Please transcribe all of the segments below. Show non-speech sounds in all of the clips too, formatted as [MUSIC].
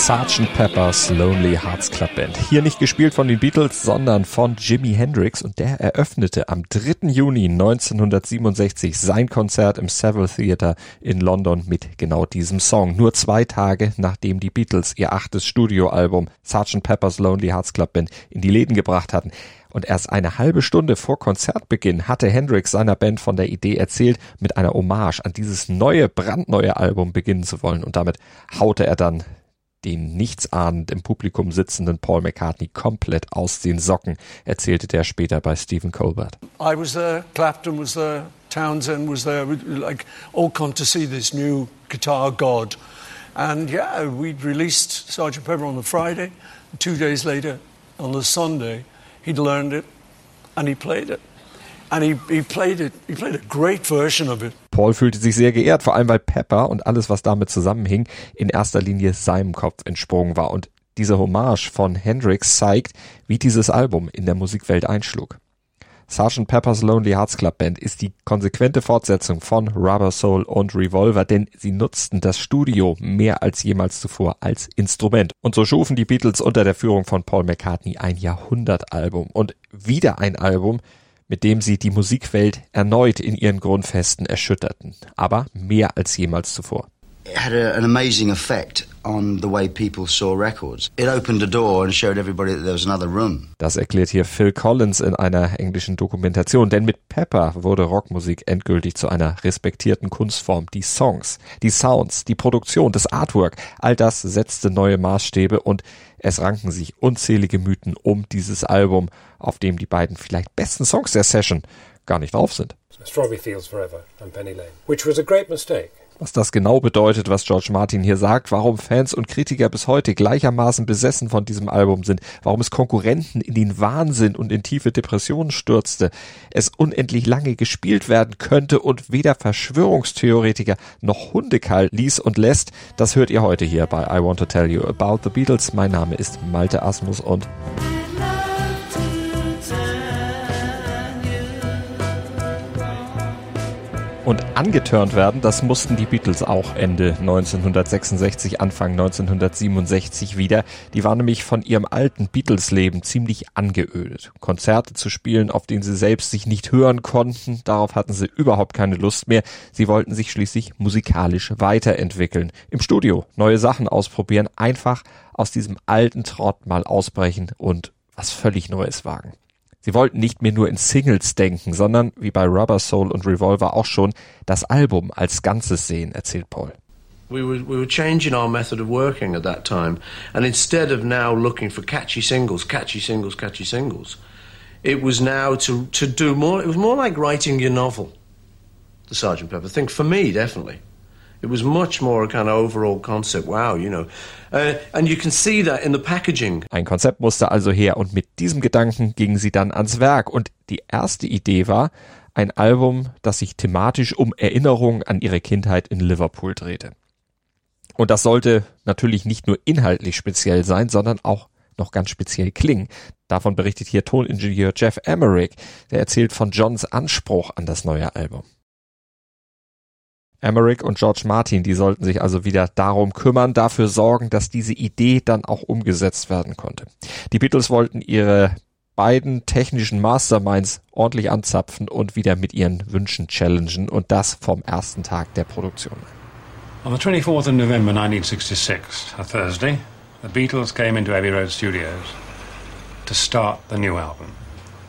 Sgt. Pepper's Lonely Hearts Club Band. Hier nicht gespielt von den Beatles, sondern von Jimi Hendrix und der eröffnete am 3. Juni 1967 sein Konzert im Savile Theatre in London mit genau diesem Song. Nur zwei Tage nachdem die Beatles ihr achtes Studioalbum Sgt. Pepper's Lonely Hearts Club Band in die Läden gebracht hatten. Und erst eine halbe Stunde vor Konzertbeginn hatte Hendrix seiner Band von der Idee erzählt, mit einer Hommage an dieses neue, brandneue Album beginnen zu wollen. Und damit haute er dann den nichtsahnend im Publikum sitzenden Paul McCartney komplett aus den Socken, erzählte der später bei Stephen Colbert. I was there, Clapton was there, Townsend was there, like all come to see this new guitar god. And yeah, we'd released Sgt. Pepper on the Friday. Two days later, on the Sunday, he'd learned it and he played it. He, he it. Paul fühlte sich sehr geehrt, vor allem weil Pepper und alles, was damit zusammenhing, in erster Linie seinem Kopf entsprungen war. Und diese Hommage von Hendrix zeigt, wie dieses Album in der Musikwelt einschlug. Sgt. Pepper's Lonely Hearts Club Band ist die konsequente Fortsetzung von Rubber Soul und Revolver, denn sie nutzten das Studio mehr als jemals zuvor als Instrument. Und so schufen die Beatles unter der Führung von Paul McCartney ein Jahrhundertalbum und wieder ein Album, mit dem sie die Musikwelt erneut in ihren Grundfesten erschütterten, aber mehr als jemals zuvor. It had a, an amazing effect on the way people saw records. It opened a door and showed everybody that there was another room. Das erklärt hier Phil Collins in einer englischen Dokumentation, denn mit Pepper wurde Rockmusik endgültig zu einer respektierten Kunstform. Die Songs, die Sounds, die Produktion, das Artwork, all das setzte neue Maßstäbe und es ranken sich unzählige Mythen um dieses Album, auf dem die beiden vielleicht besten Songs der Session gar nicht drauf sind. Strawberry Fields Forever and Penny Lane, which was a great mistake. Was das genau bedeutet, was George Martin hier sagt, warum Fans und Kritiker bis heute gleichermaßen besessen von diesem Album sind, warum es Konkurrenten in den Wahnsinn und in tiefe Depressionen stürzte, es unendlich lange gespielt werden könnte und weder Verschwörungstheoretiker noch Hundekall ließ und lässt, das hört ihr heute hier bei I Want to Tell You About the Beatles. Mein Name ist Malte Asmus und und angeturnt werden, das mussten die Beatles auch Ende 1966, Anfang 1967 wieder. Die waren nämlich von ihrem alten Beatles-Leben ziemlich angeödet. Konzerte zu spielen, auf denen sie selbst sich nicht hören konnten, darauf hatten sie überhaupt keine Lust mehr. Sie wollten sich schließlich musikalisch weiterentwickeln. Im Studio neue Sachen ausprobieren, einfach aus diesem alten Trott mal ausbrechen und was völlig Neues wagen. Sie wollten nicht mehr nur in Singles denken, sondern wie bei Rubber Soul und Revolver auch schon das Album als Ganzes sehen, erzählt Paul. We were, we were changing our method of working at that time. And instead of now looking for catchy singles, catchy singles, catchy singles, it was now to, to do more, it was more like writing your novel, the Sergeant Pepper thing, for me, definitely. It was much more a kind of overall concept. Wow, you know. Uh, and you can see that in the packaging. Ein Konzept musste also her und mit diesem Gedanken gingen sie dann ans Werk. Und die erste Idee war ein Album, das sich thematisch um Erinnerungen an ihre Kindheit in Liverpool drehte. Und das sollte natürlich nicht nur inhaltlich speziell sein, sondern auch noch ganz speziell klingen. Davon berichtet hier Toningenieur Jeff Emmerich, der erzählt von Johns Anspruch an das neue Album. Emmerich und George Martin, die sollten sich also wieder darum kümmern, dafür sorgen, dass diese Idee dann auch umgesetzt werden konnte. Die Beatles wollten ihre beiden technischen Masterminds ordentlich anzapfen und wieder mit ihren Wünschen challengen und das vom ersten Tag der Produktion. On the 24th of November 1966, a Thursday, the Beatles came into Abbey Road Studios to start the new album.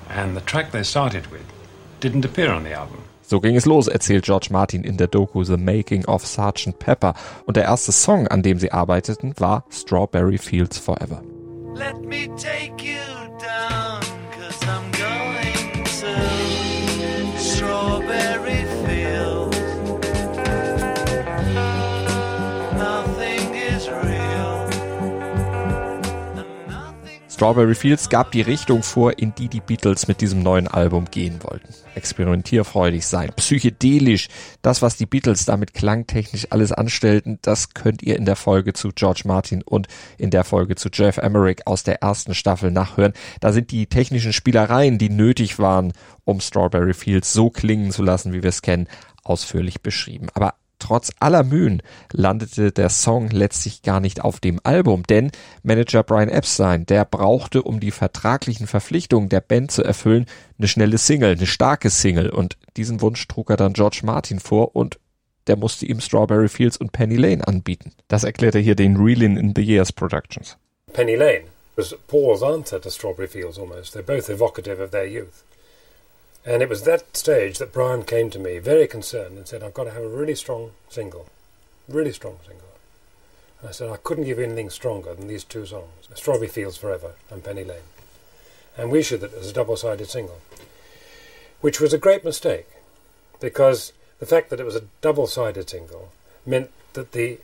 And the track they started with didn't appear on the album. So ging es los, erzählt George Martin in der Doku The Making of Sgt. Pepper. Und der erste Song, an dem sie arbeiteten, war Strawberry Fields Forever. Let me take you down, Strawberry Fields gab die Richtung vor, in die die Beatles mit diesem neuen Album gehen wollten. Experimentierfreudig sein, psychedelisch. Das, was die Beatles damit klangtechnisch alles anstellten, das könnt ihr in der Folge zu George Martin und in der Folge zu Jeff Emerick aus der ersten Staffel nachhören. Da sind die technischen Spielereien, die nötig waren, um Strawberry Fields so klingen zu lassen, wie wir es kennen, ausführlich beschrieben. Aber Trotz aller Mühen landete der Song letztlich gar nicht auf dem Album, denn Manager Brian Epstein, der brauchte, um die vertraglichen Verpflichtungen der Band zu erfüllen, eine schnelle Single, eine starke Single und diesen Wunsch trug er dann George Martin vor und der musste ihm Strawberry Fields und Penny Lane anbieten. Das erklärte hier den Reelin in the Years Productions. Penny Lane was Paul's answer to Strawberry Fields almost. They're both evocative of their youth. And it was that stage that Brian came to me very concerned and said, I've got to have a really strong single. Really strong single. And I said, I couldn't give you anything stronger than these two songs Strawberry Fields Forever and Penny Lane. And we issued it as a double sided single, which was a great mistake because the fact that it was a double sided single meant that the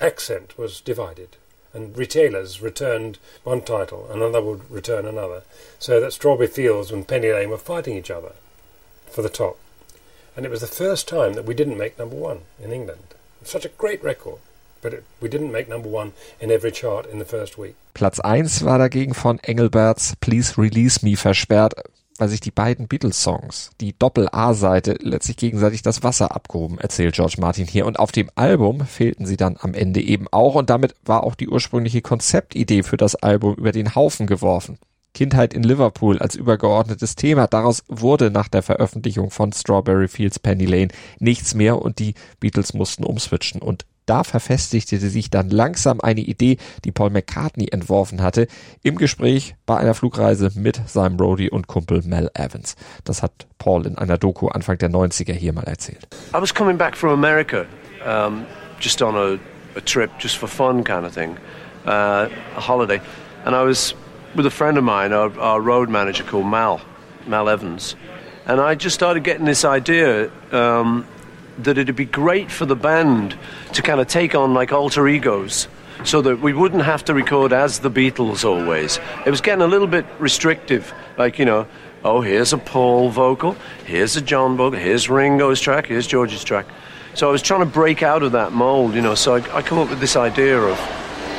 accent was divided and retailers returned one title, another would return another, so that Strawberry Fields and Penny Lane were fighting each other for the top. And it was the first time that we didn't make number one in England. Such a great record. But it, we didn't make number one in every chart in the first week. Platz 1 war dagegen von Engelberts Please Release Me versperrt, weil sich die beiden Beatles-Songs, die Doppel-A-Seite, letztlich gegenseitig das Wasser abgehoben, erzählt George Martin hier. Und auf dem Album fehlten sie dann am Ende eben auch und damit war auch die ursprüngliche Konzeptidee für das Album über den Haufen geworfen. Kindheit in Liverpool als übergeordnetes Thema. Daraus wurde nach der Veröffentlichung von Strawberry Fields Penny Lane nichts mehr und die Beatles mussten umswitchen. Und da verfestigte sich dann langsam eine Idee, die Paul McCartney entworfen hatte, im Gespräch bei einer Flugreise mit seinem Roadie und Kumpel Mel Evans. Das hat Paul in einer Doku Anfang der 90er hier mal erzählt. I was coming back from America, um, just on a, a, trip, just for fun kind of thing, uh, a holiday, and I was with a friend of mine, our, our road manager called Mal, Mal Evans, and I just started getting this idea. Um, that it'd be great for the band to kind of take on like alter egos so that we wouldn't have to record as the Beatles always. It was getting a little bit restrictive, like, you know, oh, here's a Paul vocal, here's a John vocal, here's Ringo's track, here's George's track. So I was trying to break out of that mold, you know, so I, I come up with this idea of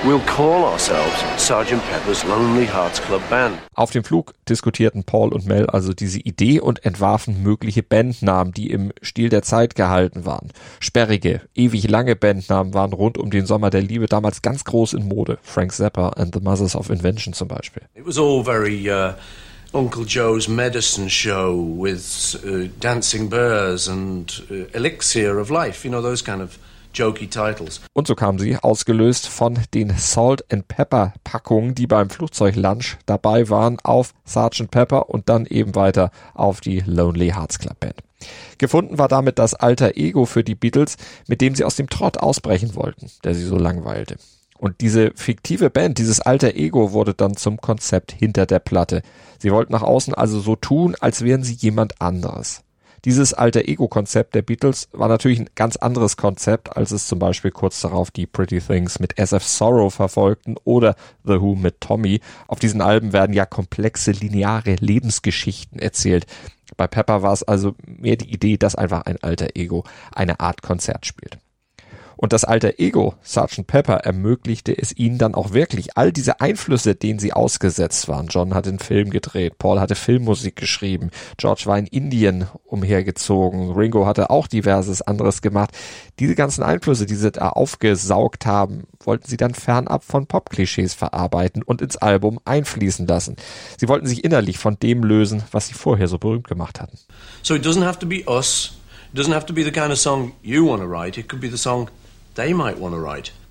We'll call ourselves Sgt. Pepper's Lonely Hearts Club Band. Auf dem Flug diskutierten Paul und Mel also diese Idee und entwarfen mögliche Bandnamen, die im Stil der Zeit gehalten waren. Sperrige, ewig lange Bandnamen waren rund um den Sommer der Liebe damals ganz groß in Mode. Frank Zappa and the Mothers of Invention zum Beispiel. It was all very uh, Uncle Joe's Medicine Show with uh, Dancing Bears and uh, Elixir of Life, you know, those kind of. Und so kamen sie, ausgelöst von den Salt and Pepper Packungen, die beim Flugzeuglunch dabei waren, auf Sgt. Pepper und dann eben weiter auf die Lonely Hearts Club Band. Gefunden war damit das alter Ego für die Beatles, mit dem sie aus dem Trott ausbrechen wollten, der sie so langweilte. Und diese fiktive Band, dieses alter Ego wurde dann zum Konzept hinter der Platte. Sie wollten nach außen also so tun, als wären sie jemand anderes. Dieses alter Ego-Konzept der Beatles war natürlich ein ganz anderes Konzept, als es zum Beispiel kurz darauf die Pretty Things mit SF Sorrow verfolgten oder The Who mit Tommy. Auf diesen Alben werden ja komplexe, lineare Lebensgeschichten erzählt. Bei Pepper war es also mehr die Idee, dass einfach ein alter Ego eine Art Konzert spielt. Und das alter Ego, Sgt. Pepper, ermöglichte es ihnen dann auch wirklich, all diese Einflüsse, denen sie ausgesetzt waren. John hat den Film gedreht, Paul hatte Filmmusik geschrieben, George war in Indien umhergezogen, Ringo hatte auch diverses anderes gemacht. Diese ganzen Einflüsse, die sie da aufgesaugt haben, wollten sie dann fernab von Pop-Klischees verarbeiten und ins Album einfließen lassen. Sie wollten sich innerlich von dem lösen, was sie vorher so berühmt gemacht hatten. So it doesn't have to be us. It doesn't have to be the kind of song you want to write. It could be the song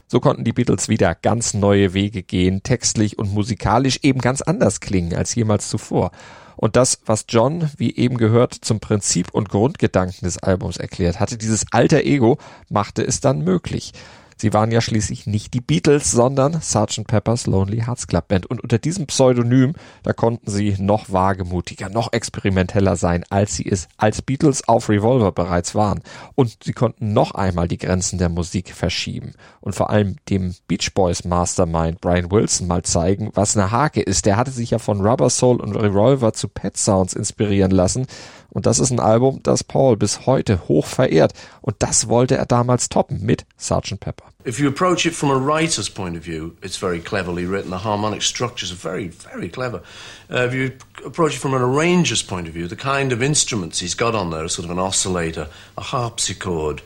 So konnten die Beatles wieder ganz neue Wege gehen, textlich und musikalisch eben ganz anders klingen als jemals zuvor. Und das, was John, wie eben gehört, zum Prinzip und Grundgedanken des Albums erklärt hatte, dieses alter Ego, machte es dann möglich. Sie waren ja schließlich nicht die Beatles, sondern Sgt. Pepper's Lonely Hearts Club Band. Und unter diesem Pseudonym, da konnten sie noch wagemutiger, noch experimenteller sein, als sie es als Beatles auf Revolver bereits waren. Und sie konnten noch einmal die Grenzen der Musik verschieben. Und vor allem dem Beach Boys Mastermind Brian Wilson mal zeigen, was eine Hake ist. Der hatte sich ja von Rubber Soul und Revolver zu Pet Sounds inspirieren lassen. Und das ist ein Album, das Paul bis heute hoch verehrt. Und das wollte er damals toppen mit Sgt. Pepper. If you approach it from a writer's point of view, it's very cleverly written. The harmonic structures are very, very clever. Uh, if you approach it from an arranger's point of view, the kind of instruments he's got on there are sort of an oscillator, a harpsichord.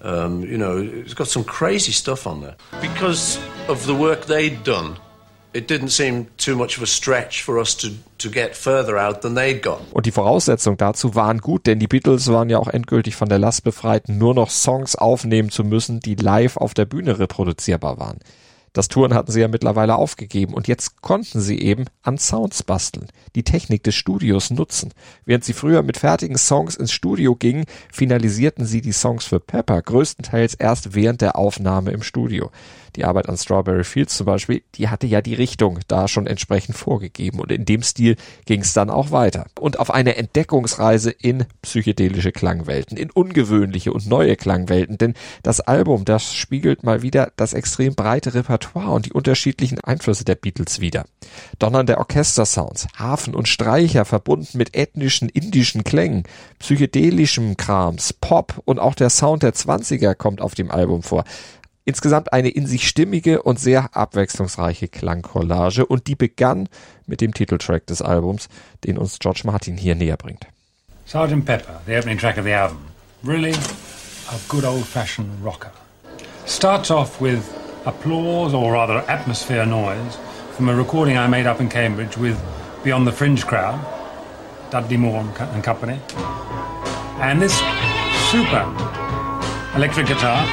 Um, you know, it's got some crazy stuff on there. Because of the work they'd done, Und die Voraussetzungen dazu waren gut, denn die Beatles waren ja auch endgültig von der Last befreit, nur noch Songs aufnehmen zu müssen, die live auf der Bühne reproduzierbar waren. Das Touren hatten sie ja mittlerweile aufgegeben und jetzt konnten sie eben an Sounds basteln, die Technik des Studios nutzen. Während sie früher mit fertigen Songs ins Studio gingen, finalisierten sie die Songs für Pepper größtenteils erst während der Aufnahme im Studio. Die Arbeit an Strawberry Fields zum Beispiel, die hatte ja die Richtung da schon entsprechend vorgegeben und in dem Stil ging es dann auch weiter. Und auf eine Entdeckungsreise in psychedelische Klangwelten, in ungewöhnliche und neue Klangwelten, denn das Album, das spiegelt mal wieder das extrem breite Repertoire und die unterschiedlichen Einflüsse der Beatles wider. Donnernde Orchestersounds, Hafen und Streicher verbunden mit ethnischen indischen Klängen, psychedelischem Krams, Pop und auch der Sound der 20er kommt auf dem Album vor. Insgesamt eine in sich stimmige und sehr abwechslungsreiche Klangcollage und die begann mit dem Titeltrack des Albums, den uns George Martin hier näher bringt. Sgt. Pepper, the opening track of the album. Really a good old-fashioned rocker. Starts off with applause, or rather atmosphere noise, from a recording I made up in Cambridge with Beyond the Fringe crowd, Dudley Moore and company. And this super electric guitar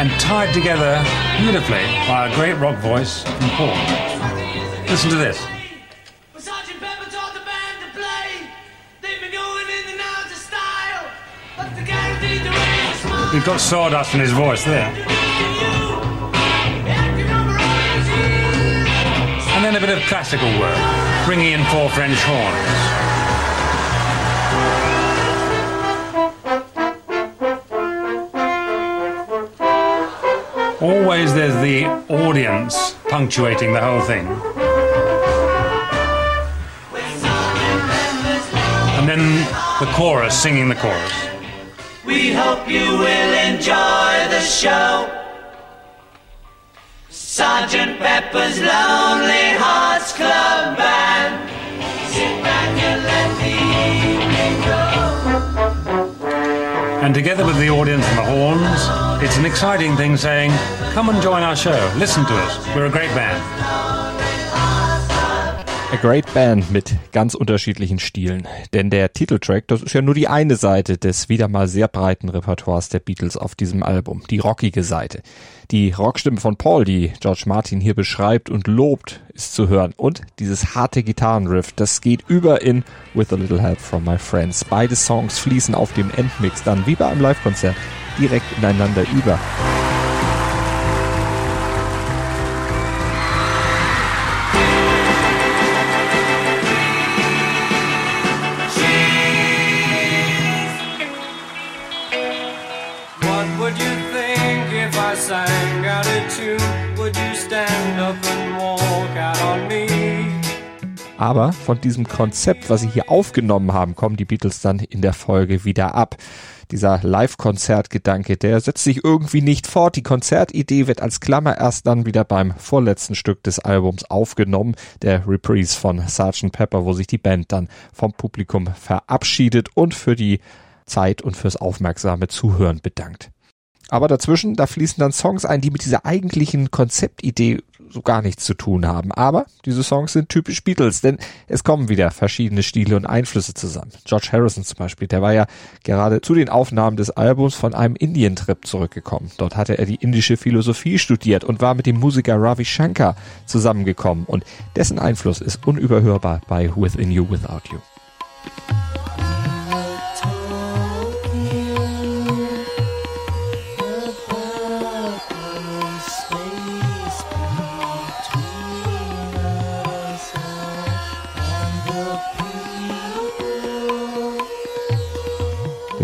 and tied together beautifully by a great rock voice from Paul. Listen to this. We've got sawdust in his voice there. Then a bit of classical work, bringing in four French horns. Always there's the audience punctuating the whole thing. And then the chorus singing the chorus. We hope you will enjoy the show. Sergeant Pepper's Lonely Hearts Club Band. Sit back and let the evening go. And together with the audience and the horns, it's an exciting thing saying, come and join our show, listen to us, we're a great band. A Great Band mit ganz unterschiedlichen Stilen. Denn der Titeltrack, das ist ja nur die eine Seite des wieder mal sehr breiten Repertoires der Beatles auf diesem Album, die rockige Seite. Die Rockstimme von Paul, die George Martin hier beschreibt und lobt, ist zu hören. Und dieses harte Gitarrenriff, das geht über in With a Little Help from My Friends. Beide Songs fließen auf dem Endmix dann wie bei einem Live-Konzert direkt ineinander über. Aber von diesem Konzept, was sie hier aufgenommen haben, kommen die Beatles dann in der Folge wieder ab dieser Live-Konzert-Gedanke, der setzt sich irgendwie nicht fort. Die Konzertidee wird als Klammer erst dann wieder beim vorletzten Stück des Albums aufgenommen, der Reprise von Sgt. Pepper, wo sich die Band dann vom Publikum verabschiedet und für die Zeit und fürs aufmerksame Zuhören bedankt. Aber dazwischen, da fließen dann Songs ein, die mit dieser eigentlichen Konzeptidee so gar nichts zu tun haben. Aber diese Songs sind typisch Beatles, denn es kommen wieder verschiedene Stile und Einflüsse zusammen. George Harrison zum Beispiel, der war ja gerade zu den Aufnahmen des Albums von einem Indien-Trip zurückgekommen. Dort hatte er die indische Philosophie studiert und war mit dem Musiker Ravi Shankar zusammengekommen und dessen Einfluss ist unüberhörbar bei Within You Without You.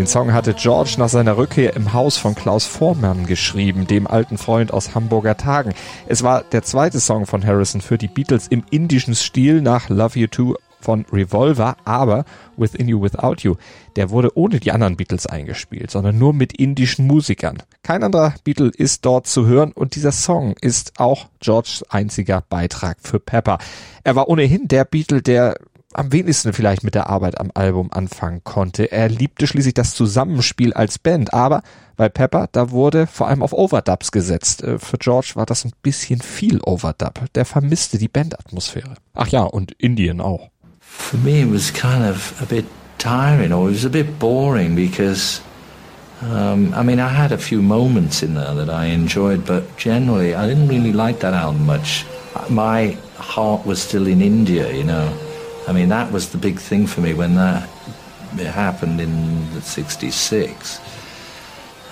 Den Song hatte George nach seiner Rückkehr im Haus von Klaus Vormann geschrieben, dem alten Freund aus Hamburger Tagen. Es war der zweite Song von Harrison für die Beatles im indischen Stil nach Love You Too von Revolver, aber Within You Without You, der wurde ohne die anderen Beatles eingespielt, sondern nur mit indischen Musikern. Kein anderer Beatle ist dort zu hören und dieser Song ist auch Georges einziger Beitrag für Pepper. Er war ohnehin der Beatle, der am wenigsten vielleicht mit der Arbeit am Album anfangen konnte. Er liebte schließlich das Zusammenspiel als Band, aber bei Pepper, da wurde vor allem auf Overdubs gesetzt. Äh, für George war das ein bisschen viel Overdub. Der vermisste die Bandatmosphäre. Ach ja, und Indien auch. For me, it was kind of a bit tiring, or it was a bit boring because, um, I mean, I had a few moments in there that I enjoyed, but generally, I didn't really like that album much. My heart was still in India, you know. I mean, that was the big thing for me when that happened in the '66.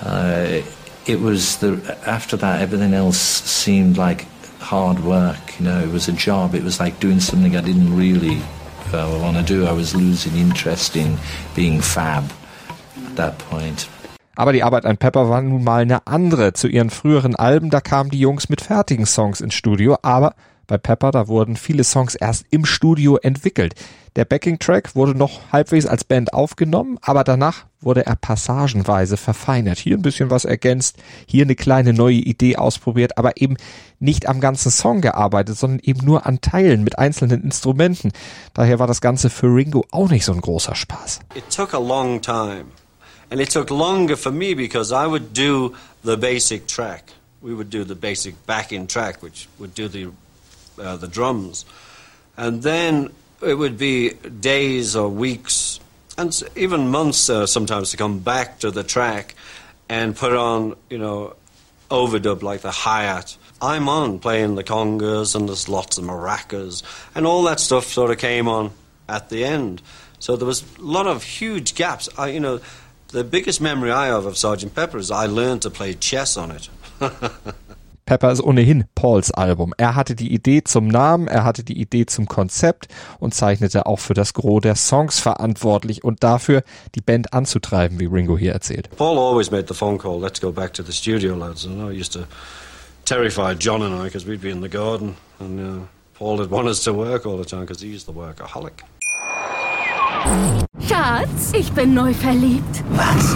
Uh, it was the after that, everything else seemed like hard work. You know, it was a job. It was like doing something I didn't really I want to do. I was losing interest in being fab at that point. Aber die Arbeit an Pepper war nun mal eine andere. Zu ihren früheren Alben, da kamen die Jungs mit fertigen Songs ins Studio, aber bei Pepper, da wurden viele Songs erst im Studio entwickelt. Der Backing-Track wurde noch halbwegs als Band aufgenommen, aber danach wurde er passagenweise verfeinert. Hier ein bisschen was ergänzt, hier eine kleine neue Idee ausprobiert, aber eben nicht am ganzen Song gearbeitet, sondern eben nur an Teilen mit einzelnen Instrumenten. Daher war das Ganze für Ringo auch nicht so ein großer Spaß. It took a long time. And it took longer for me because I would do the basic track. We would do the basic backing track, which would do the uh, the drums, and then it would be days or weeks and even months uh, sometimes to come back to the track and put on, you know, overdub like the hi-hat. I'm on playing the congas and there's lots of maracas and all that stuff sort of came on at the end. So there was a lot of huge gaps. I, you know, the biggest memory I have of Sergeant Pepper is I learned to play chess on it. [LAUGHS] Pepper ist ohnehin Pauls Album. Er hatte die Idee zum Namen, er hatte die Idee zum Konzept und zeichnete auch für das Gros der Songs verantwortlich und dafür, die Band anzutreiben, wie Ringo hier erzählt. Paul always made the phone call, let's go back to the studio, lads. And I used to terrify John and I because we'd be in the garden and uh, Paul did want us to work all the time because he's the workaholic. Schatz, ich bin neu verliebt. Was?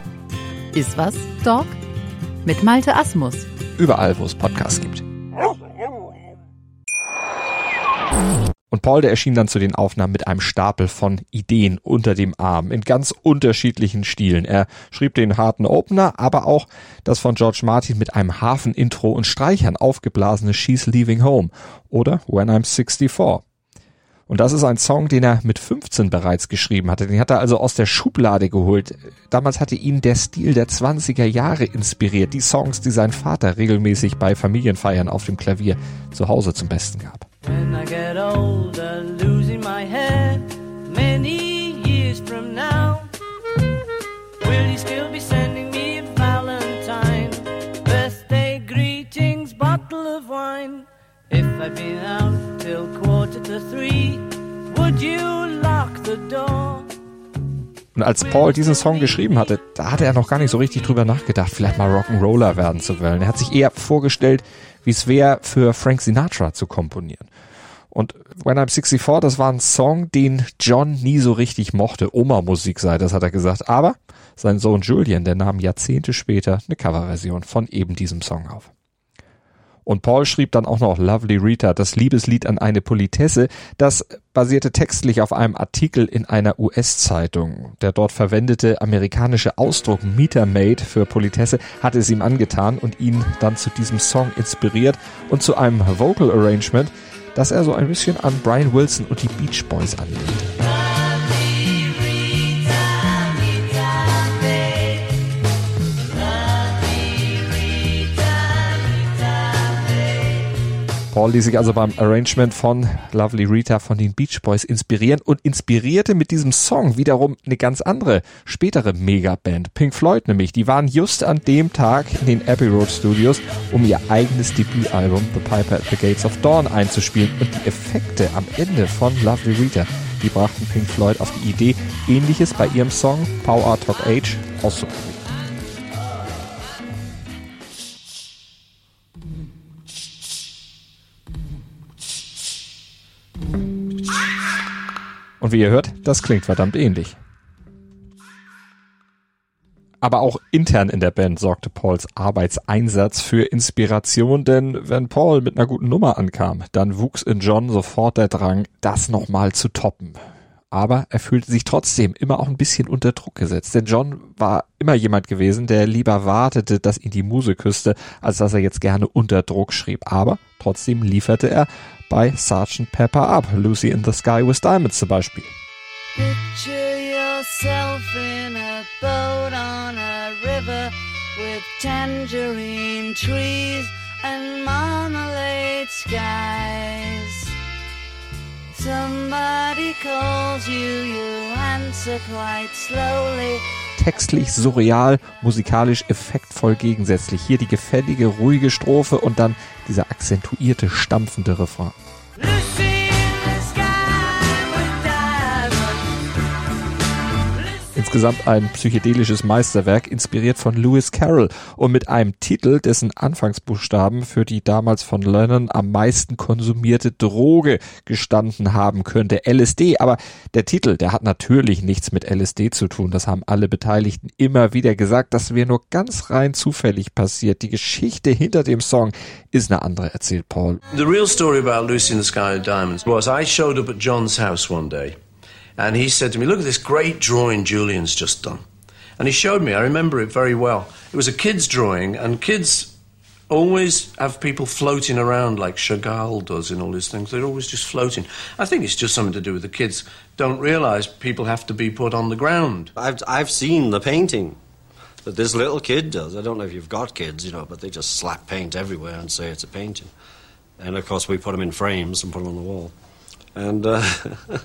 Iswas Dog mit Malte Asmus. Überall, wo es Podcasts gibt. Und Paul, der erschien dann zu den Aufnahmen mit einem Stapel von Ideen unter dem Arm in ganz unterschiedlichen Stilen. Er schrieb den harten Opener, aber auch das von George Martin mit einem Hafenintro und Streichern aufgeblasene She's Leaving Home oder When I'm 64. Und das ist ein Song, den er mit 15 bereits geschrieben hatte. Den hat er also aus der Schublade geholt. Damals hatte ihn der Stil der 20er Jahre inspiriert. Die Songs, die sein Vater regelmäßig bei Familienfeiern auf dem Klavier zu Hause zum Besten gab. When I get older, losing my head many years from now, will you still be sending me a Valentine? Birthday greetings, bottle of wine. If I've been out till to three, would you lock the door? Und als Paul diesen Song geschrieben hatte, da hatte er noch gar nicht so richtig drüber nachgedacht, vielleicht mal Rock'n'Roller werden zu wollen. Er hat sich eher vorgestellt, wie es wäre, für Frank Sinatra zu komponieren. Und When I'm 64, das war ein Song, den John nie so richtig mochte. Oma-Musik sei, das hat er gesagt. Aber sein Sohn Julian, der nahm Jahrzehnte später eine Coverversion von eben diesem Song auf. Und Paul schrieb dann auch noch Lovely Rita, das Liebeslied an eine Politesse. Das basierte textlich auf einem Artikel in einer US-Zeitung. Der dort verwendete amerikanische Ausdruck Meter Maid für Politesse hatte es ihm angetan und ihn dann zu diesem Song inspiriert und zu einem Vocal Arrangement, das er so ein bisschen an Brian Wilson und die Beach Boys anlehnt. Paul ließ sich also beim Arrangement von Lovely Rita von den Beach Boys inspirieren und inspirierte mit diesem Song wiederum eine ganz andere, spätere Megaband, Pink Floyd nämlich. Die waren just an dem Tag in den Abbey Road Studios, um ihr eigenes Debütalbum The Piper at the Gates of Dawn einzuspielen und die Effekte am Ende von Lovely Rita, die brachten Pink Floyd auf die Idee, ähnliches bei ihrem Song Power Talk Age auszuprobieren. Und wie ihr hört, das klingt verdammt ähnlich. Aber auch intern in der Band sorgte Pauls Arbeitseinsatz für Inspiration, denn wenn Paul mit einer guten Nummer ankam, dann wuchs in John sofort der Drang, das nochmal zu toppen. Aber er fühlte sich trotzdem immer auch ein bisschen unter Druck gesetzt, denn John war immer jemand gewesen, der lieber wartete, dass ihn die Muse küsste, als dass er jetzt gerne unter Druck schrieb. Aber trotzdem lieferte er bei Sgt. Pepper ab, Lucy in the Sky with Diamonds zum Beispiel. Picture yourself in a boat on a river with tangerine trees and marmalade skies. Somebody calls you, you answer quite slowly. Textlich surreal, musikalisch effektvoll gegensätzlich. Hier die gefällige, ruhige Strophe und dann dieser akzentuierte, stampfende Refrain. Insgesamt ein psychedelisches Meisterwerk, inspiriert von Lewis Carroll und mit einem Titel, dessen Anfangsbuchstaben für die damals von Lennon am meisten konsumierte Droge gestanden haben könnte, LSD. Aber der Titel, der hat natürlich nichts mit LSD zu tun. Das haben alle Beteiligten immer wieder gesagt. Das wäre nur ganz rein zufällig passiert. Die Geschichte hinter dem Song ist eine andere, erzählt Paul. The real story about Lucy in the Sky with Diamonds was I showed up at John's house one day. And he said to me, Look at this great drawing Julian's just done. And he showed me, I remember it very well. It was a kid's drawing, and kids always have people floating around like Chagall does in all his things. They're always just floating. I think it's just something to do with the kids don't realize people have to be put on the ground. I've, I've seen the painting that this little kid does. I don't know if you've got kids, you know, but they just slap paint everywhere and say it's a painting. And of course, we put them in frames and put them on the wall. And. Uh, [LAUGHS]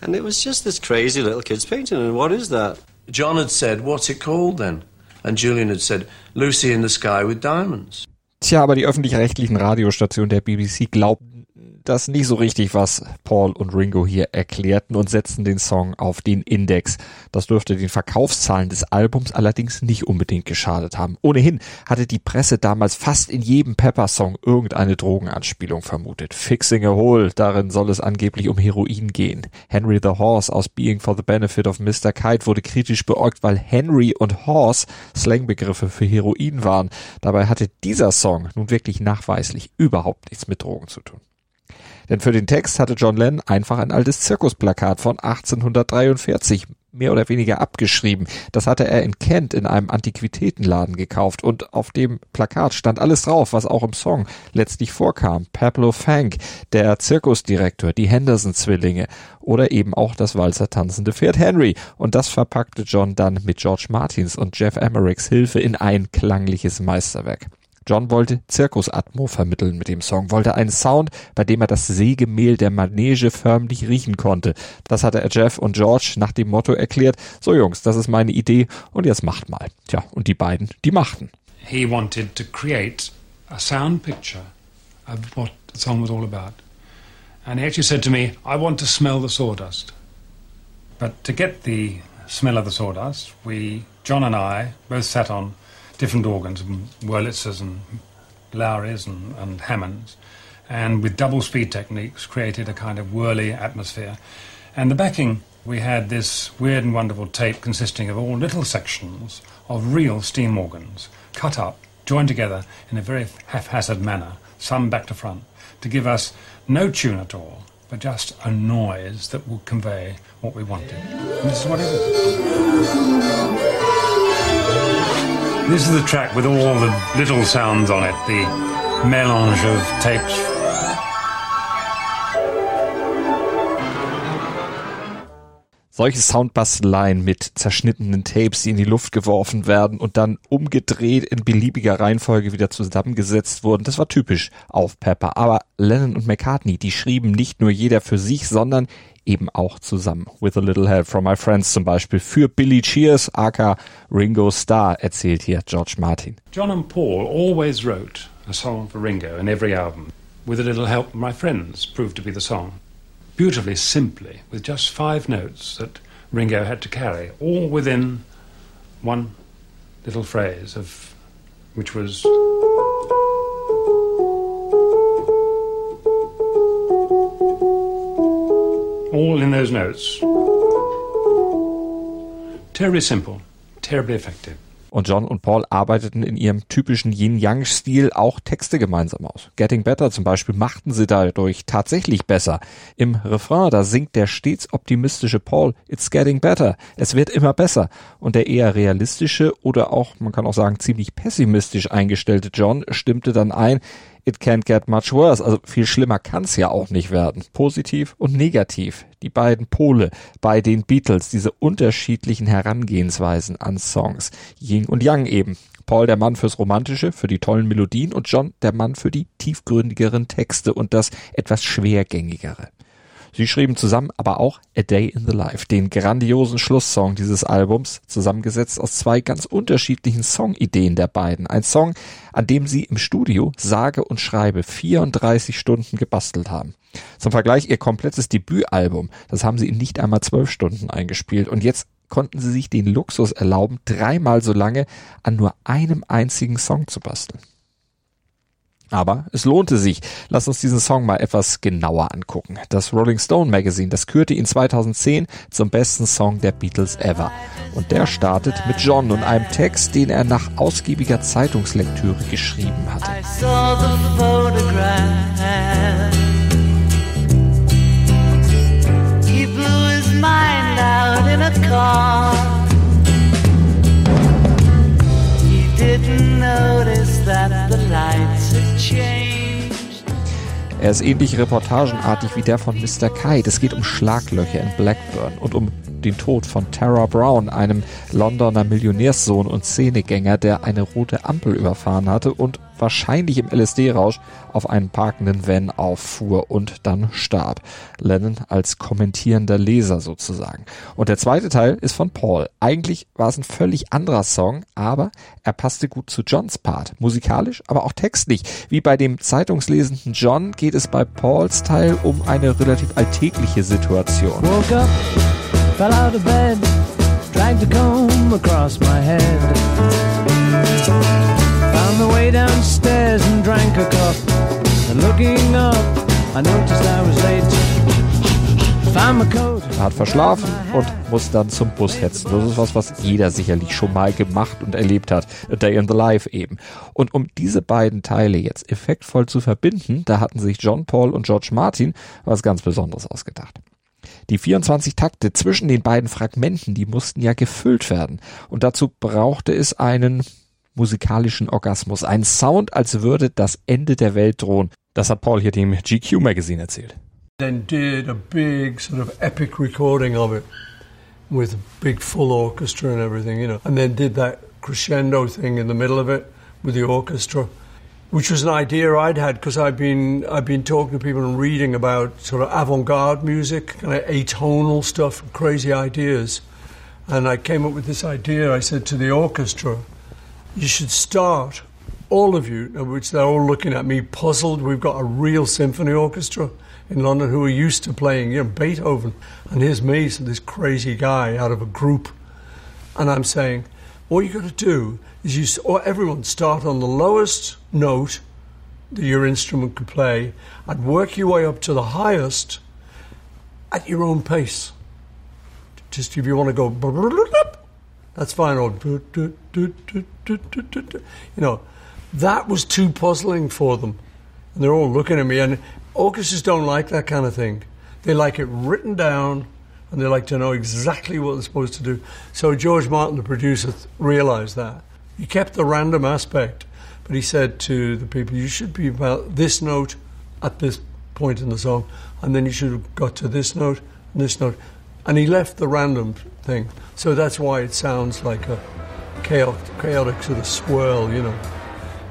And it was just this crazy little kid's painting. And what is that? John had said, What's it called then? And Julian had said, Lucy in the Sky with Diamonds. Tja, aber die öffentlich-rechtlichen Radiostationen der BBC glaubten das nicht so richtig, was Paul und Ringo hier erklärten und setzten den Song auf den Index. Das dürfte den Verkaufszahlen des Albums allerdings nicht unbedingt geschadet haben. Ohnehin hatte die Presse damals fast in jedem Pepper-Song irgendeine Drogenanspielung vermutet. Fixing a Hole, darin soll es angeblich um Heroin gehen. Henry the Horse aus Being for the Benefit of Mr. Kite wurde kritisch beäugt, weil Henry und Horse Slangbegriffe für Heroin waren. Dabei hatte dieser Song nun wirklich nachweislich überhaupt nichts mit Drogen zu tun. Denn für den Text hatte John Lennon einfach ein altes Zirkusplakat von 1843 mehr oder weniger abgeschrieben. Das hatte er in Kent in einem Antiquitätenladen gekauft und auf dem Plakat stand alles drauf, was auch im Song letztlich vorkam. Pablo Fank, der Zirkusdirektor, die Henderson-Zwillinge oder eben auch das Walzer tanzende Pferd Henry. Und das verpackte John dann mit George Martins und Jeff Emmerichs Hilfe in ein klangliches Meisterwerk. John wollte Zirkusatmo vermitteln mit dem Song, wollte einen Sound, bei dem er das Sägemehl der Manege förmlich riechen konnte. Das hatte er Jeff und George nach dem Motto erklärt, so Jungs, das ist meine Idee und jetzt macht mal. Tja, und die beiden, die machten. He wanted to create a sound picture of what the song was all about. And he actually said to me, I want to smell the sawdust. But to get the smell of the sawdust, we, John and I, both sat on different organs, Wurlitzers and Lowrys and, and Hammonds, and with double speed techniques created a kind of whirly atmosphere. And the backing, we had this weird and wonderful tape consisting of all little sections of real steam organs, cut up, joined together in a very haphazard manner, some back to front, to give us no tune at all, but just a noise that would convey what we wanted. And this is what it is. This is the track with all the little sounds on it, the melange of tapes. Solche Soundbasteleien mit zerschnittenen Tapes, die in die Luft geworfen werden und dann umgedreht in beliebiger Reihenfolge wieder zusammengesetzt wurden, das war typisch auf Pepper. Aber Lennon und McCartney, die schrieben nicht nur jeder für sich, sondern eben auch zusammen. With a little help from my friends zum Beispiel für Billy Cheers, aka Ringo Starr, erzählt hier George Martin. John and Paul always wrote a song for Ringo in every album. With a little help from my friends proved to be the song. beautifully simply with just five notes that Ringo had to carry, all within one little phrase of which was those notes. Terribly simple, terribly effective. Und John und Paul arbeiteten in ihrem typischen Yin-Yang-Stil auch Texte gemeinsam aus. Getting Better zum Beispiel machten sie dadurch tatsächlich besser. Im Refrain, da singt der stets optimistische Paul, It's getting better. Es wird immer besser. Und der eher realistische oder auch, man kann auch sagen, ziemlich pessimistisch eingestellte John stimmte dann ein, It can't get much worse. Also viel schlimmer kann's ja auch nicht werden. Positiv und negativ. Die beiden Pole bei den Beatles, diese unterschiedlichen Herangehensweisen an Songs. Ying und Yang eben. Paul der Mann fürs Romantische, für die tollen Melodien und John der Mann für die tiefgründigeren Texte und das etwas schwergängigere. Sie schrieben zusammen aber auch A Day in the Life, den grandiosen Schlusssong dieses Albums, zusammengesetzt aus zwei ganz unterschiedlichen Songideen der beiden. Ein Song, an dem sie im Studio sage und schreibe 34 Stunden gebastelt haben. Zum Vergleich, ihr komplettes Debütalbum, das haben sie in nicht einmal zwölf Stunden eingespielt und jetzt konnten sie sich den Luxus erlauben, dreimal so lange an nur einem einzigen Song zu basteln. Aber es lohnte sich. Lass uns diesen Song mal etwas genauer angucken. Das Rolling Stone Magazine, das kürte ihn 2010 zum besten Song der Beatles ever. Und der startet mit John und einem Text, den er nach ausgiebiger Zeitungslektüre geschrieben hatte. He blew his mind out in a car. Er ist ähnlich reportagenartig wie der von Mr. Kite. Es geht um Schlaglöcher in Blackburn und um den Tod von Tara Brown, einem Londoner Millionärssohn und Szenegänger, der eine rote Ampel überfahren hatte und wahrscheinlich im LSD-Rausch auf einen parkenden Van auffuhr und dann starb. Lennon als kommentierender Leser sozusagen. Und der zweite Teil ist von Paul. Eigentlich war es ein völlig anderer Song, aber er passte gut zu Johns Part. Musikalisch, aber auch textlich. Wie bei dem zeitungslesenden John geht es bei Pauls Teil um eine relativ alltägliche Situation. fell out of bed, dragged a comb across my head. Found the way downstairs and drank a cup. And looking up, I noticed I was late. Er hat verschlafen und muss dann zum Bus hetzen. Das ist was, was jeder sicherlich schon mal gemacht und erlebt hat. A Day in the Life eben. Und um diese beiden Teile jetzt effektvoll zu verbinden, da hatten sich John Paul und George Martin was ganz Besonderes ausgedacht. Die 24 Takte zwischen den beiden Fragmenten, die mussten ja gefüllt werden. Und dazu brauchte es einen musikalischen Orgasmus, einen Sound, als würde das Ende der Welt drohen. Das hat Paul hier dem GQ Magazine erzählt. Then did a big sort of epic recording of it with a big full orchestra and everything, you know, and then did that crescendo thing in the middle of it with the orchestra. which was an idea I'd had because I've been I've been talking to people and reading about sort of avant-garde music, kind of atonal stuff, crazy ideas, and I came up with this idea. I said to the orchestra, "You should start." All of you, which they're all looking at me puzzled. We've got a real symphony orchestra in London who are used to playing, you know, Beethoven, and here's me, so this crazy guy out of a group, and I'm saying, all you've got to do is you or everyone start on the lowest note that your instrument could play and work your way up to the highest at your own pace. Just if you want to go, that's fine. Or you know, that was too puzzling for them, and they're all looking at me. And orchestras don't like that kind of thing. They like it written down and they like to know exactly what they're supposed to do. So George Martin, the producer, realized that. He kept the random aspect, but he said to the people, you should be about this note at this point in the song, and then you should have got to this note and this note. and he left the random thing. So that's why it sounds like a chaotic, chaotic sort of swirl, you know.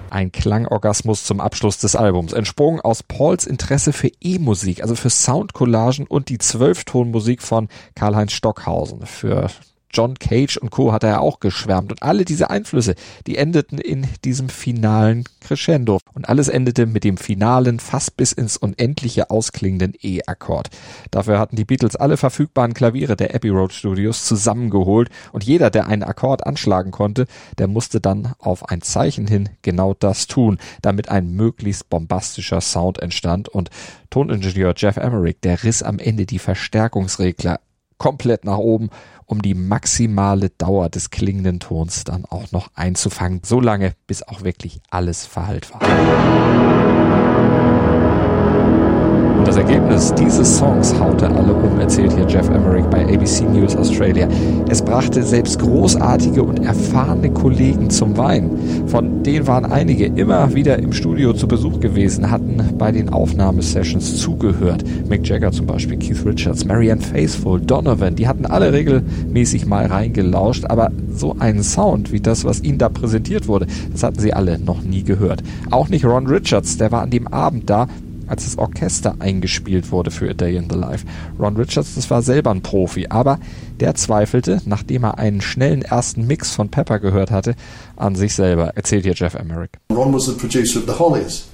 Ein Klangorgasmus zum Abschluss des Albums, entsprungen aus Pauls Interesse für E-Musik, also für Soundcollagen und die Zwölftonmusik von Karl-Heinz Stockhausen, für John Cage und Co. hat er ja auch geschwärmt. Und alle diese Einflüsse, die endeten in diesem finalen Crescendo. Und alles endete mit dem finalen, fast bis ins Unendliche ausklingenden E-Akkord. Dafür hatten die Beatles alle verfügbaren Klaviere der Abbey Road Studios zusammengeholt. Und jeder, der einen Akkord anschlagen konnte, der musste dann auf ein Zeichen hin genau das tun, damit ein möglichst bombastischer Sound entstand. Und Toningenieur Jeff Emerick, der riss am Ende die Verstärkungsregler komplett nach oben um die maximale Dauer des klingenden Tons dann auch noch einzufangen, so lange, bis auch wirklich alles verhallt war. Das Ergebnis dieses Songs haute alle um, erzählt hier Jeff Emerick bei ABC News Australia. Es brachte selbst großartige und erfahrene Kollegen zum Weinen. Von denen waren einige immer wieder im Studio zu Besuch gewesen, hatten bei den Aufnahmesessions zugehört. Mick Jagger zum Beispiel, Keith Richards, Marianne Faithfull, Donovan, die hatten alle regelmäßig mal reingelauscht, aber so einen Sound wie das, was ihnen da präsentiert wurde, das hatten sie alle noch nie gehört. Auch nicht Ron Richards, der war an dem Abend da, als das Orchester eingespielt wurde für A Day in the Life. Ron Richards, das war selber ein Profi, aber der zweifelte, nachdem er einen schnellen ersten Mix von Pepper gehört hatte, an sich selber, erzählt hier Jeff Emerick. Ron was the producer of the Hollies.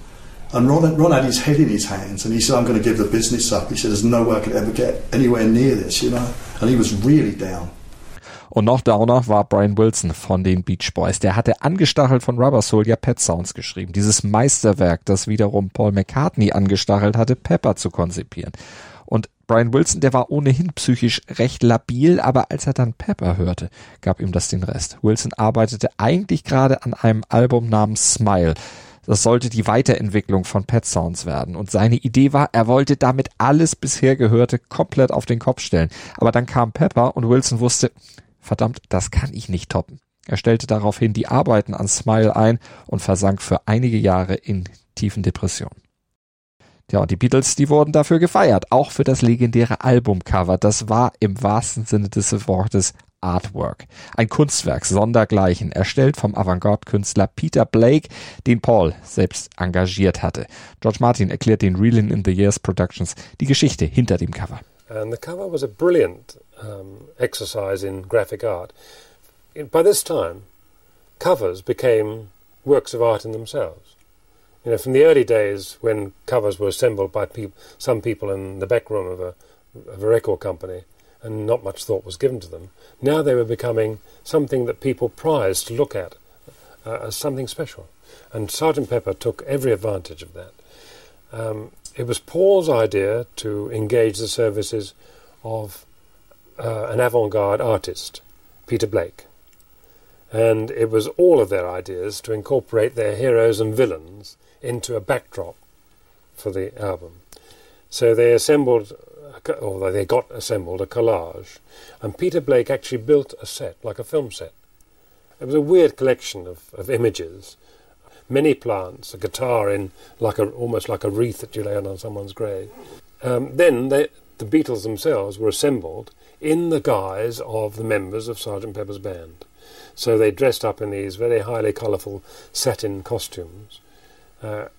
And Ron, Ron had his head in his hands and he said, I'm going to give the business up. He said, there's no way I could ever get anywhere near this, you know. And he was really down. Und noch downer war Brian Wilson von den Beach Boys. Der hatte angestachelt von Rubber Soul ja Pet Sounds geschrieben. Dieses Meisterwerk, das wiederum Paul McCartney angestachelt hatte, Pepper zu konzipieren. Und Brian Wilson, der war ohnehin psychisch recht labil, aber als er dann Pepper hörte, gab ihm das den Rest. Wilson arbeitete eigentlich gerade an einem Album namens Smile. Das sollte die Weiterentwicklung von Pet Sounds werden. Und seine Idee war, er wollte damit alles bisher Gehörte komplett auf den Kopf stellen. Aber dann kam Pepper und Wilson wusste, verdammt, das kann ich nicht toppen. Er stellte daraufhin die Arbeiten an Smile ein und versank für einige Jahre in tiefen Depressionen. Ja, und die Beatles, die wurden dafür gefeiert, auch für das legendäre Albumcover. Das war im wahrsten Sinne des Wortes Artwork. Ein Kunstwerk sondergleichen, erstellt vom Avantgarde-Künstler Peter Blake, den Paul selbst engagiert hatte. George Martin erklärt den Reeling in the Years Productions die Geschichte hinter dem Cover. And the cover was a brilliant um, exercise in graphic art. By this time, covers became works of art in themselves. You know, from the early days when covers were assembled by some people in the back room of a, of a record company and not much thought was given to them, now they were becoming something that people prized to look at uh, as something special. And Sergeant Pepper took every advantage of that. Um, it was Paul's idea to engage the services of uh, an avant garde artist, Peter Blake. And it was all of their ideas to incorporate their heroes and villains into a backdrop for the album. So they assembled, or they got assembled, a collage. And Peter Blake actually built a set, like a film set. It was a weird collection of, of images many plants, a guitar in like a almost like a wreath that you lay on someone's grave. Um, then they, the Beatles themselves were assembled in the guise of the members of Sergeant Pepper's band. So they dressed up in these very highly colourful satin costumes, uh,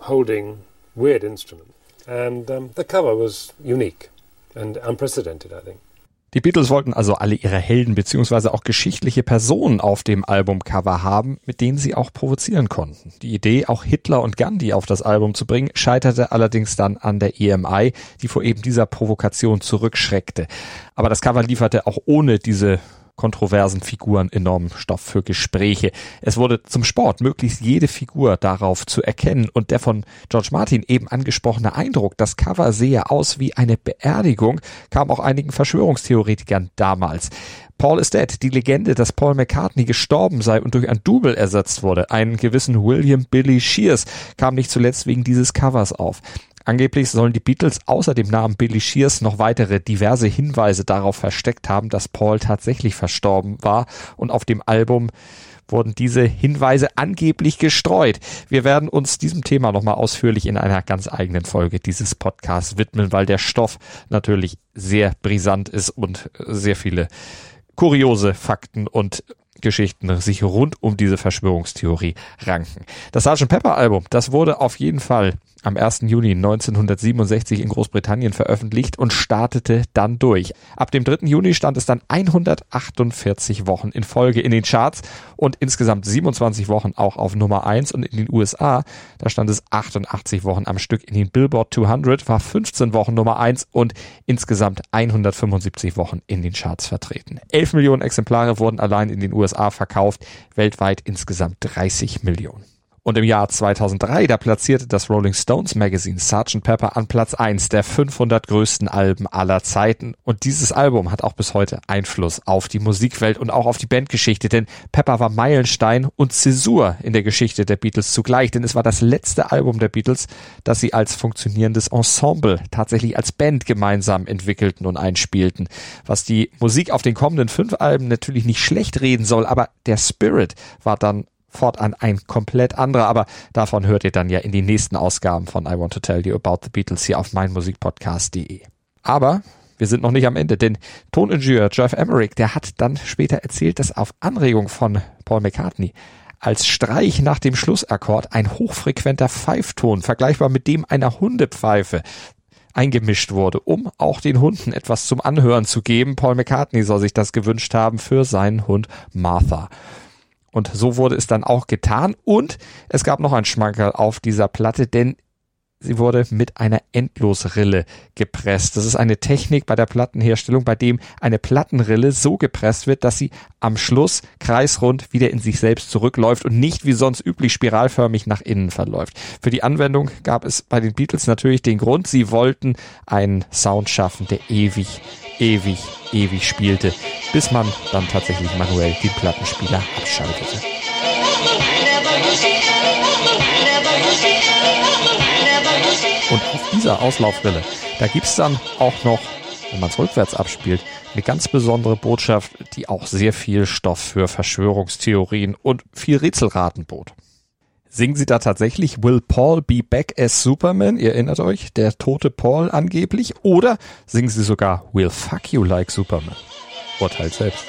holding weird instruments. And um, the cover was unique and unprecedented, I think. Die Beatles wollten also alle ihre Helden beziehungsweise auch geschichtliche Personen auf dem Albumcover haben, mit denen sie auch provozieren konnten. Die Idee, auch Hitler und Gandhi auf das Album zu bringen, scheiterte allerdings dann an der EMI, die vor eben dieser Provokation zurückschreckte. Aber das Cover lieferte auch ohne diese kontroversen Figuren enormen Stoff für Gespräche. Es wurde zum Sport, möglichst jede Figur darauf zu erkennen und der von George Martin eben angesprochene Eindruck, das Cover sehe aus wie eine Beerdigung, kam auch einigen Verschwörungstheoretikern damals. Paul is dead, die Legende, dass Paul McCartney gestorben sei und durch ein Double ersetzt wurde, einen gewissen William Billy Shears, kam nicht zuletzt wegen dieses Covers auf. Angeblich sollen die Beatles außer dem Namen Billy Shears noch weitere diverse Hinweise darauf versteckt haben, dass Paul tatsächlich verstorben war und auf dem Album wurden diese Hinweise angeblich gestreut. Wir werden uns diesem Thema nochmal ausführlich in einer ganz eigenen Folge dieses Podcasts widmen, weil der Stoff natürlich sehr brisant ist und sehr viele kuriose Fakten und Geschichten sich rund um diese Verschwörungstheorie ranken. Das Sgt. Pepper Album, das wurde auf jeden Fall am 1. Juni 1967 in Großbritannien veröffentlicht und startete dann durch. Ab dem 3. Juni stand es dann 148 Wochen in Folge in den Charts und insgesamt 27 Wochen auch auf Nummer 1 und in den USA, da stand es 88 Wochen am Stück in den Billboard 200, war 15 Wochen Nummer 1 und insgesamt 175 Wochen in den Charts vertreten. 11 Millionen Exemplare wurden allein in den USA verkauft, weltweit insgesamt 30 Millionen. Und im Jahr 2003, da platzierte das Rolling Stones Magazine Sgt. Pepper an Platz 1 der 500 größten Alben aller Zeiten. Und dieses Album hat auch bis heute Einfluss auf die Musikwelt und auch auf die Bandgeschichte, denn Pepper war Meilenstein und Zäsur in der Geschichte der Beatles zugleich, denn es war das letzte Album der Beatles, das sie als funktionierendes Ensemble tatsächlich als Band gemeinsam entwickelten und einspielten. Was die Musik auf den kommenden fünf Alben natürlich nicht schlecht reden soll, aber der Spirit war dann fortan ein komplett anderer, aber davon hört ihr dann ja in den nächsten Ausgaben von I Want to Tell You About the Beatles hier auf meinmusikpodcast.de. Aber wir sind noch nicht am Ende, denn Toningenieur Jeff Emmerich, der hat dann später erzählt, dass auf Anregung von Paul McCartney als Streich nach dem Schlussakkord ein hochfrequenter Pfeifton, vergleichbar mit dem einer Hundepfeife, eingemischt wurde, um auch den Hunden etwas zum Anhören zu geben. Paul McCartney soll sich das gewünscht haben für seinen Hund Martha. Und so wurde es dann auch getan. Und es gab noch ein Schmankerl auf dieser Platte, denn sie wurde mit einer Endlosrille gepresst. Das ist eine Technik bei der Plattenherstellung, bei dem eine Plattenrille so gepresst wird, dass sie am Schluss kreisrund wieder in sich selbst zurückläuft und nicht wie sonst üblich spiralförmig nach innen verläuft. Für die Anwendung gab es bei den Beatles natürlich den Grund, sie wollten einen Sound schaffen, der ewig ewig, ewig spielte, bis man dann tatsächlich manuell den Plattenspieler abschaltete. Und auf dieser Auslaufrille, da gibt's dann auch noch, wenn man es rückwärts abspielt, eine ganz besondere Botschaft, die auch sehr viel Stoff für Verschwörungstheorien und viel Rätselraten bot. Singen sie da tatsächlich Will Paul be back as Superman? Ihr erinnert euch, der tote Paul angeblich? Oder singen sie sogar Will fuck you like Superman? Urteilt selbst.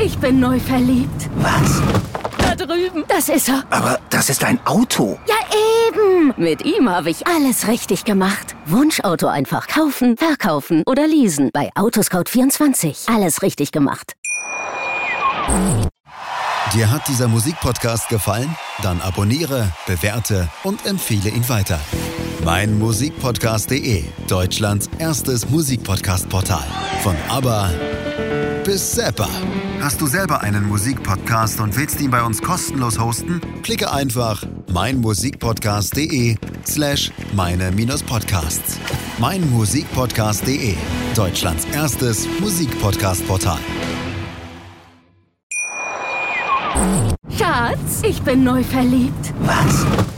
Ich bin neu verliebt. Was? Da drüben. Das ist er. Aber das ist ein Auto. Ja, eben. Mit ihm habe ich alles richtig gemacht. Wunschauto einfach kaufen, verkaufen oder leasen. Bei Autoscout24. Alles richtig gemacht. Dir hat dieser Musikpodcast gefallen? Dann abonniere, bewerte und empfehle ihn weiter. Mein Musikpodcast.de, Deutschlands erstes Musikpodcast-Portal. Von ABBA bis Zappa. Hast du selber einen Musikpodcast und willst ihn bei uns kostenlos hosten? Klicke einfach meinmusikpodcast.de slash meine-podcasts. Meinmusikpodcast.de, Deutschlands erstes Musikpodcast-Portal. Schatz, ich bin neu verliebt. Was?